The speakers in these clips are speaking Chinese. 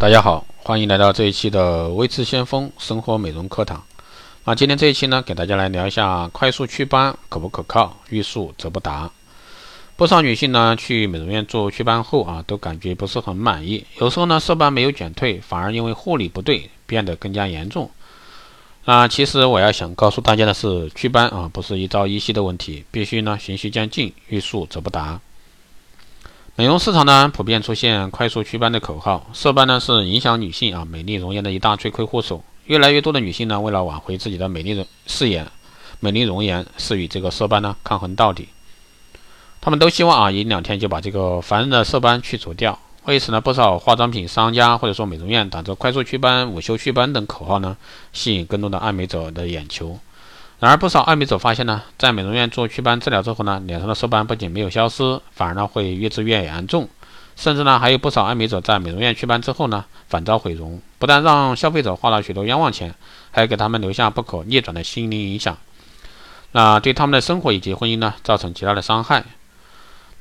大家好，欢迎来到这一期的微智先锋生活美容课堂。那今天这一期呢，给大家来聊一下快速祛斑可不可靠，欲速则不达。不少女性呢，去美容院做祛斑后啊，都感觉不是很满意。有时候呢，色斑没有减退，反而因为护理不对，变得更加严重。那其实我要想告诉大家的是，祛斑啊，不是一朝一夕的问题，必须呢循序渐进，欲速则不达。美容市场呢，普遍出现快速祛斑的口号。色斑呢，是影响女性啊美丽容颜的一大罪魁祸首。越来越多的女性呢，为了挽回自己的美丽容誓言、美丽容颜，是与这个色斑呢抗衡到底。她们都希望啊，一两天就把这个烦人的色斑去除掉。为此呢，不少化妆品商家或者说美容院打着快速祛斑、午休祛斑等口号呢，吸引更多的爱美者的眼球。然而，不少爱美者发现呢，在美容院做祛斑治疗之后呢，脸上的色斑不仅没有消失，反而呢会越治越严重，甚至呢还有不少爱美者在美容院祛斑之后呢，反遭毁容，不但让消费者花了许多冤枉钱，还给他们留下不可逆转的心灵影响，那对他们的生活以及婚姻呢，造成极大的伤害。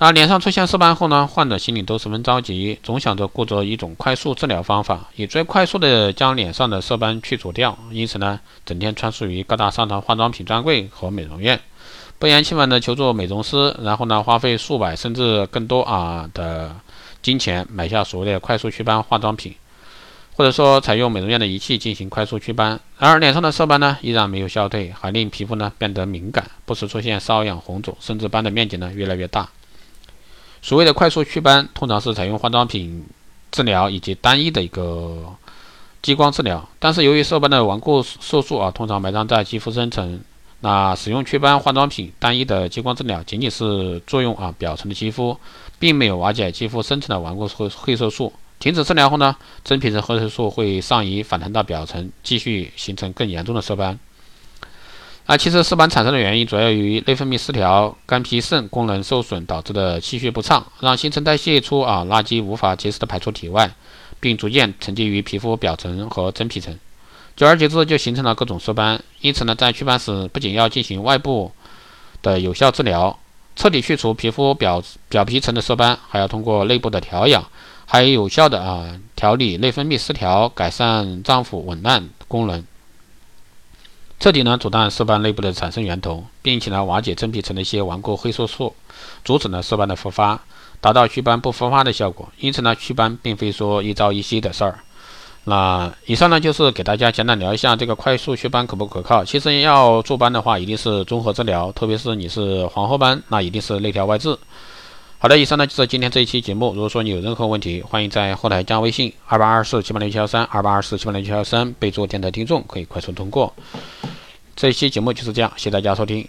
那脸上出现色斑后呢，患者心里都十分着急，总想着顾着一种快速治疗方法，以最快速的将脸上的色斑去除掉。因此呢，整天穿梭于各大商场化妆品专柜和美容院，不厌其烦的求助美容师，然后呢，花费数百甚至更多啊的金钱买下所谓的快速祛斑化妆品，或者说采用美容院的仪器进行快速祛斑。然而脸上的色斑呢，依然没有消退，还令皮肤呢变得敏感，不时出现瘙痒、红肿，甚至斑的面积呢越来越大。所谓的快速祛斑，通常是采用化妆品治疗以及单一的一个激光治疗。但是由于色斑的顽固色素啊，通常埋藏在肌肤深层，那使用祛斑化妆品单一的激光治疗，仅仅是作用啊表层的肌肤，并没有瓦解肌肤深层的顽固黑黑色素。停止治疗后呢，真皮层黑色素会上移反弹到表层，继续形成更严重的色斑。那其实色斑产生的原因主要于内分泌失调、肝脾肾功能受损导致的气血不畅，让新陈代谢出啊垃圾无法及时的排出体外，并逐渐沉积于皮肤表层和真皮层，久而久之就形成了各种色斑。因此呢，在祛斑时不仅要进行外部的有效治疗，彻底去除皮肤表表皮层的色斑，还要通过内部的调养，还有有效的啊调理内分泌失调，改善脏腑紊乱功能。彻底呢阻断色斑内部的产生源头，并且呢瓦解真皮层的一些顽固黑色素，阻止呢色斑的复发，达到祛斑不复发的效果。因此呢，祛斑并非说一朝一夕的事儿。那以上呢就是给大家简单聊一下这个快速祛斑可不可靠。其实要做斑的话，一定是综合治疗，特别是你是黄褐斑，那一定是内调外治。好的，以上呢就是今天这一期节目。如果说你有任何问题，欢迎在后台加微信二八二四七八零七幺三二八二四七八零七幺三，备注电台听众，可以快速通过。这一期节目就是这样，谢谢大家收听。